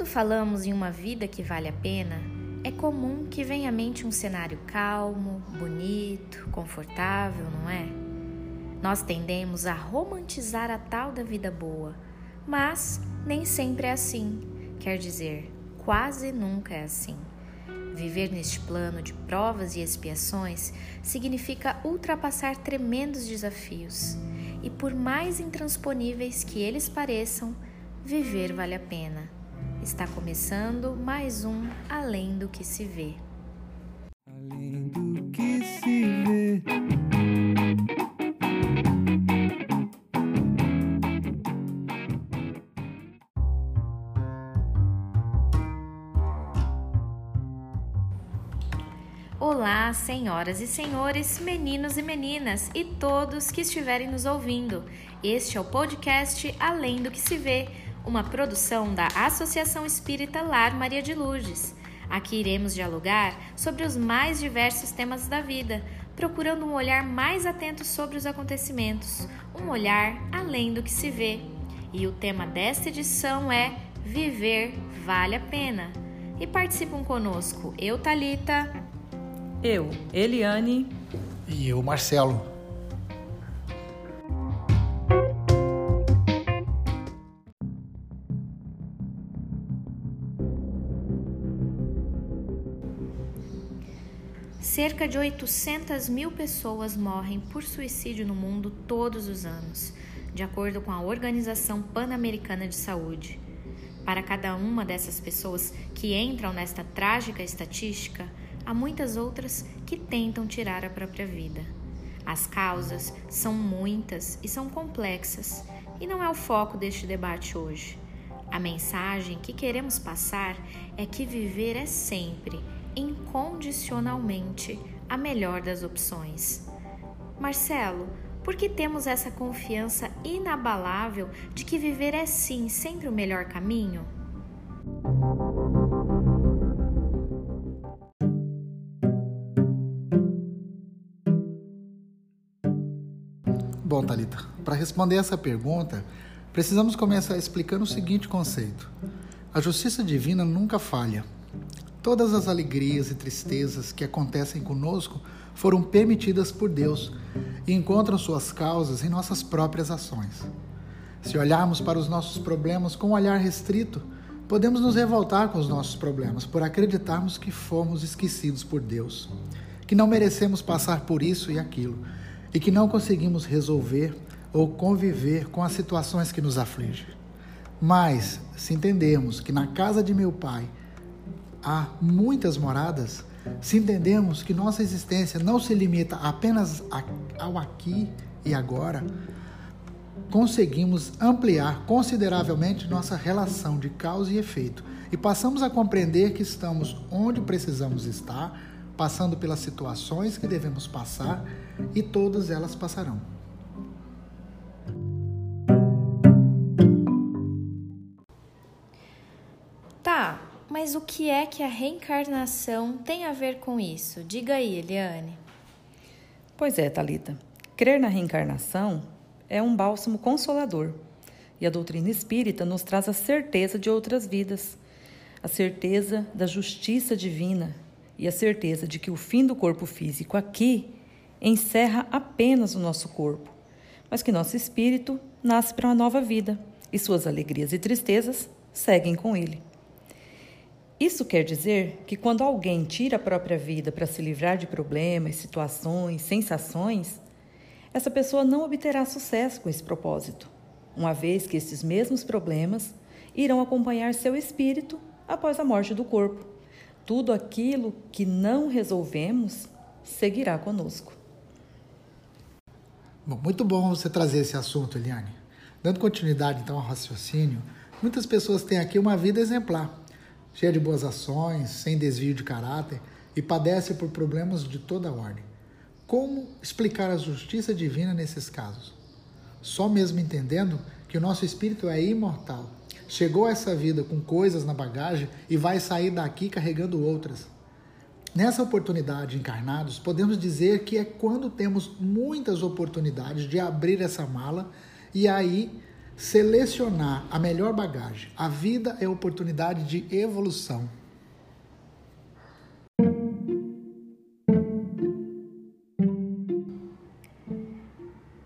Quando falamos em uma vida que vale a pena, é comum que venha à mente um cenário calmo, bonito, confortável, não é? Nós tendemos a romantizar a tal da vida boa, mas nem sempre é assim. Quer dizer, quase nunca é assim. Viver neste plano de provas e expiações significa ultrapassar tremendos desafios, e por mais intransponíveis que eles pareçam, viver vale a pena. Está começando mais um Além do que se vê. Além do que se vê. Olá, senhoras e senhores, meninos e meninas e todos que estiverem nos ouvindo. Este é o podcast Além do que se vê, uma produção da Associação Espírita Lar Maria de Lourdes. Aqui iremos dialogar sobre os mais diversos temas da vida, procurando um olhar mais atento sobre os acontecimentos, um olhar além do que se vê. E o tema desta edição é Viver vale a pena. E participam conosco eu, Talita, eu, Eliane. E eu, Marcelo. Cerca de 800 mil pessoas morrem por suicídio no mundo todos os anos, de acordo com a Organização Pan-Americana de Saúde. Para cada uma dessas pessoas que entram nesta trágica estatística, há muitas outras que tentam tirar a própria vida. As causas são muitas e são complexas, e não é o foco deste debate hoje. A mensagem que queremos passar é que viver é sempre, incondicionalmente, a melhor das opções. Marcelo, por que temos essa confiança inabalável de que viver é sim sempre o melhor caminho? Bom, Talita, para responder essa pergunta, precisamos começar explicando o seguinte conceito: a justiça divina nunca falha. Todas as alegrias e tristezas que acontecem conosco foram permitidas por Deus e encontram suas causas em nossas próprias ações. Se olharmos para os nossos problemas com um olhar restrito, podemos nos revoltar com os nossos problemas por acreditarmos que fomos esquecidos por Deus, que não merecemos passar por isso e aquilo e que não conseguimos resolver ou conviver com as situações que nos afligem. Mas, se entendermos que na casa de meu Pai há muitas moradas, se entendemos que nossa existência não se limita apenas ao aqui e agora, conseguimos ampliar consideravelmente nossa relação de causa e efeito e passamos a compreender que estamos onde precisamos estar, passando pelas situações que devemos passar e todas elas passarão. Mas o que é que a reencarnação tem a ver com isso? Diga aí, Eliane. Pois é, Talita. Crer na reencarnação é um bálsamo consolador. E a doutrina espírita nos traz a certeza de outras vidas, a certeza da justiça divina e a certeza de que o fim do corpo físico aqui encerra apenas o nosso corpo, mas que nosso espírito nasce para uma nova vida e suas alegrias e tristezas seguem com ele. Isso quer dizer que quando alguém tira a própria vida para se livrar de problemas, situações, sensações, essa pessoa não obterá sucesso com esse propósito, uma vez que esses mesmos problemas irão acompanhar seu espírito após a morte do corpo. Tudo aquilo que não resolvemos seguirá conosco. Bom, muito bom você trazer esse assunto, Eliane. Dando continuidade então ao raciocínio, muitas pessoas têm aqui uma vida exemplar, cheia de boas ações, sem desvio de caráter e padecem por problemas de toda ordem. Como explicar a justiça divina nesses casos? Só mesmo entendendo que o nosso espírito é imortal, chegou a essa vida com coisas na bagagem e vai sair daqui carregando outras. Nessa oportunidade encarnados, podemos dizer que é quando temos muitas oportunidades de abrir essa mala e aí selecionar a melhor bagagem. A vida é oportunidade de evolução.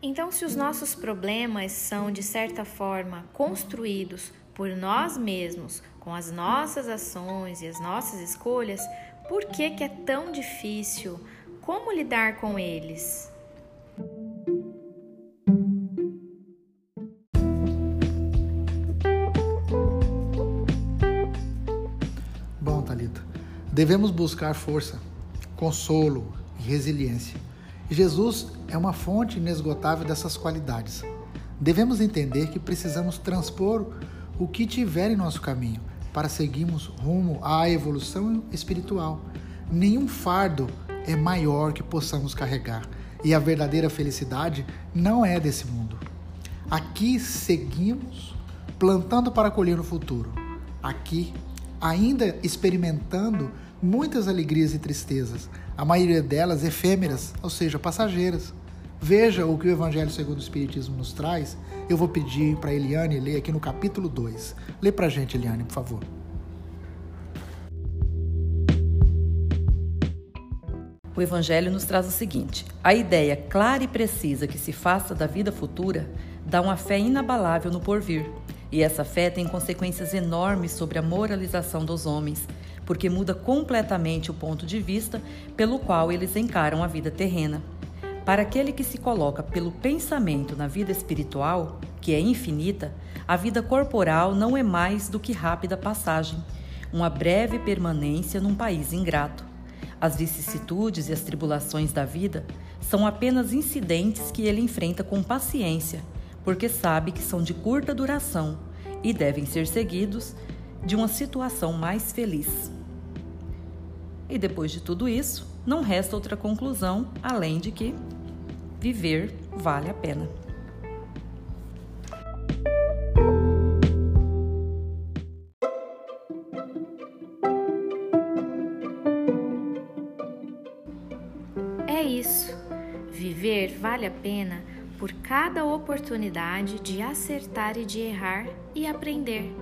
Então, se os nossos problemas são, de certa forma, construídos por nós mesmos, com as nossas ações e as nossas escolhas, por que, que é tão difícil? Como lidar com eles? Devemos buscar força, consolo e resiliência. Jesus é uma fonte inesgotável dessas qualidades. Devemos entender que precisamos transpor o que tiver em nosso caminho para seguirmos rumo à evolução espiritual. Nenhum fardo é maior que possamos carregar e a verdadeira felicidade não é desse mundo. Aqui seguimos plantando para colher no futuro. Aqui, ainda experimentando muitas alegrias e tristezas, a maioria delas efêmeras, ou seja, passageiras. Veja o que o Evangelho segundo o Espiritismo nos traz. Eu vou pedir para Eliane ler aqui no capítulo 2. Lê para a gente, Eliane, por favor. O Evangelho nos traz o seguinte: a ideia clara e precisa que se faça da vida futura dá uma fé inabalável no porvir. E essa fé tem consequências enormes sobre a moralização dos homens, porque muda completamente o ponto de vista pelo qual eles encaram a vida terrena. Para aquele que se coloca pelo pensamento na vida espiritual, que é infinita, a vida corporal não é mais do que rápida passagem, uma breve permanência num país ingrato. As vicissitudes e as tribulações da vida são apenas incidentes que ele enfrenta com paciência, porque sabe que são de curta duração e devem ser seguidos de uma situação mais feliz. E depois de tudo isso, não resta outra conclusão além de que viver vale a pena. É isso. Viver vale a pena por cada oportunidade de acertar e de errar e aprender.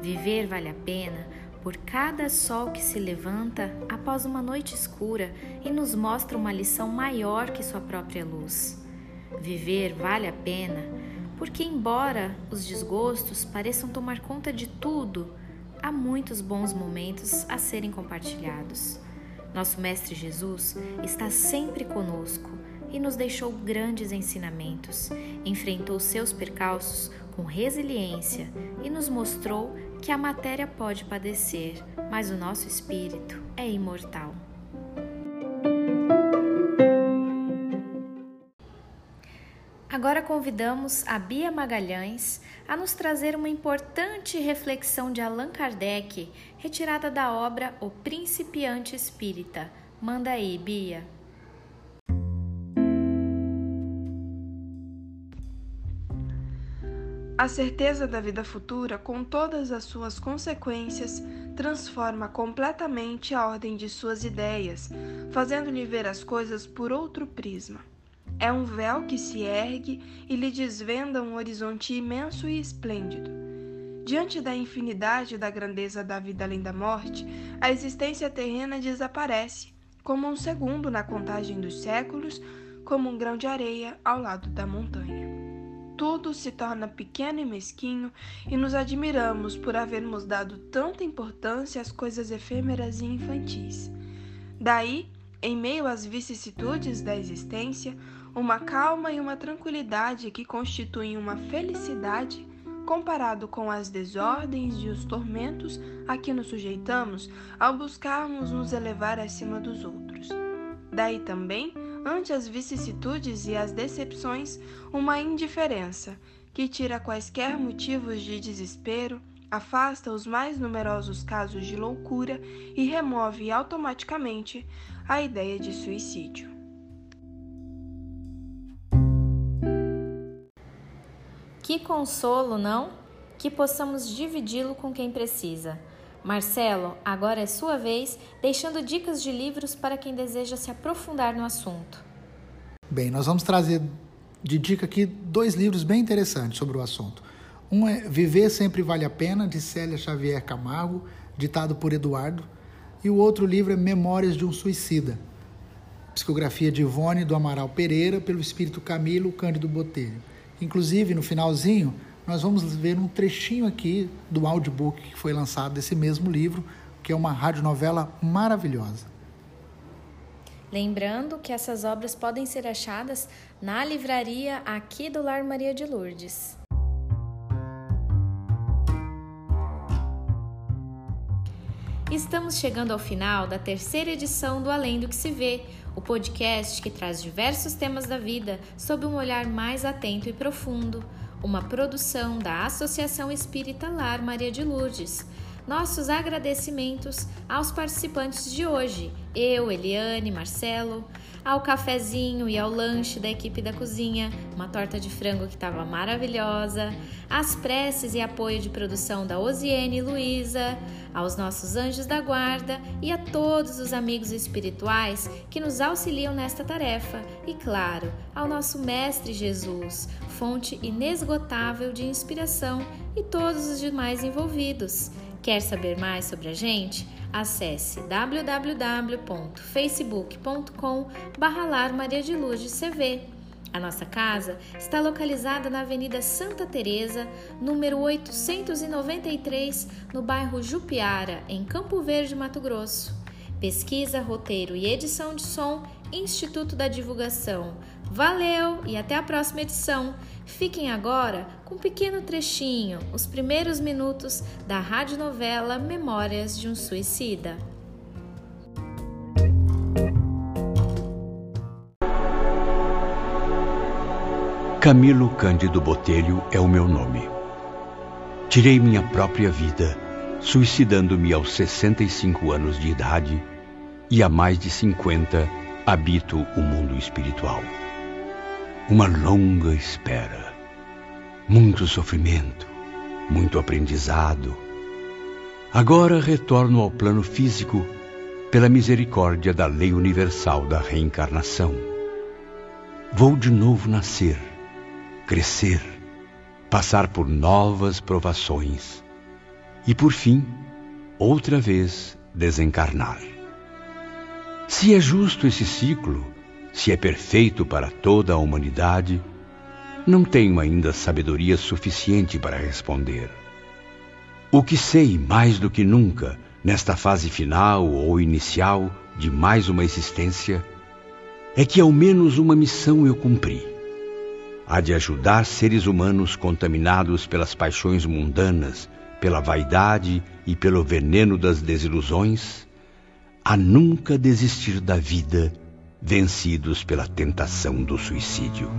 Viver vale a pena por cada sol que se levanta após uma noite escura e nos mostra uma lição maior que sua própria luz. Viver vale a pena porque, embora os desgostos pareçam tomar conta de tudo, há muitos bons momentos a serem compartilhados. Nosso Mestre Jesus está sempre conosco e nos deixou grandes ensinamentos. Enfrentou seus percalços com resiliência e nos mostrou que a matéria pode padecer, mas o nosso espírito é imortal. Agora convidamos a Bia Magalhães a nos trazer uma importante reflexão de Allan Kardec, retirada da obra O Principiante Espírita. Manda aí, Bia. A certeza da vida futura, com todas as suas consequências, transforma completamente a ordem de suas ideias, fazendo-lhe ver as coisas por outro prisma. É um véu que se ergue e lhe desvenda um horizonte imenso e esplêndido. Diante da infinidade da grandeza da vida além da morte, a existência terrena desaparece, como um segundo na contagem dos séculos, como um grão de areia ao lado da montanha tudo se torna pequeno e mesquinho e nos admiramos por havermos dado tanta importância às coisas efêmeras e infantis. Daí, em meio às vicissitudes da existência, uma calma e uma tranquilidade que constituem uma felicidade comparado com as desordens e os tormentos a que nos sujeitamos ao buscarmos nos elevar acima dos outros. Daí também ante as vicissitudes e as decepções, uma indiferença que tira quaisquer motivos de desespero, afasta os mais numerosos casos de loucura e remove automaticamente a ideia de suicídio. Que consolo, não? Que possamos dividi-lo com quem precisa. Marcelo, agora é sua vez, deixando dicas de livros para quem deseja se aprofundar no assunto. Bem, nós vamos trazer de dica aqui dois livros bem interessantes sobre o assunto. Um é Viver Sempre Vale a Pena, de Célia Xavier Camargo, ditado por Eduardo. E o outro livro é Memórias de um Suicida, psicografia de Ivone do Amaral Pereira, pelo espírito Camilo Cândido Botelho. Inclusive, no finalzinho, nós vamos ver um trechinho aqui do audiobook que foi lançado desse mesmo livro, que é uma radionovela maravilhosa. Lembrando que essas obras podem ser achadas na livraria aqui do Lar Maria de Lourdes. Estamos chegando ao final da terceira edição do Além do que se vê, o podcast que traz diversos temas da vida sob um olhar mais atento e profundo, uma produção da Associação Espírita Lar Maria de Lourdes nossos agradecimentos aos participantes de hoje, eu, Eliane, Marcelo, ao cafezinho e ao lanche da equipe da cozinha, uma torta de frango que estava maravilhosa, às preces e apoio de produção da Osiene e Luísa, aos nossos anjos da guarda e a todos os amigos espirituais que nos auxiliam nesta tarefa, e claro, ao nosso Mestre Jesus, fonte inesgotável de inspiração, e todos os demais envolvidos. Quer saber mais sobre a gente? Acesse www.facebook.com CV. A nossa casa está localizada na Avenida Santa Teresa, número 893, no bairro Jupiara, em Campo Verde, Mato Grosso. Pesquisa, roteiro e edição de som, Instituto da Divulgação. Valeu e até a próxima edição. Fiquem agora com um pequeno trechinho, os primeiros minutos da radionovela Memórias de um Suicida. Camilo Cândido Botelho é o meu nome. Tirei minha própria vida, suicidando-me aos 65 anos de idade e há mais de 50 habito o mundo espiritual. Uma longa espera, muito sofrimento, muito aprendizado. Agora retorno ao plano físico pela misericórdia da lei universal da reencarnação. Vou de novo nascer, crescer, passar por novas provações e, por fim, outra vez desencarnar. Se é justo esse ciclo, se é perfeito para toda a humanidade, não tenho ainda sabedoria suficiente para responder. O que sei mais do que nunca, nesta fase final ou inicial de mais uma existência, é que ao menos uma missão eu cumpri. A de ajudar seres humanos contaminados pelas paixões mundanas, pela vaidade e pelo veneno das desilusões, a nunca desistir da vida vencidos pela tentação do suicídio.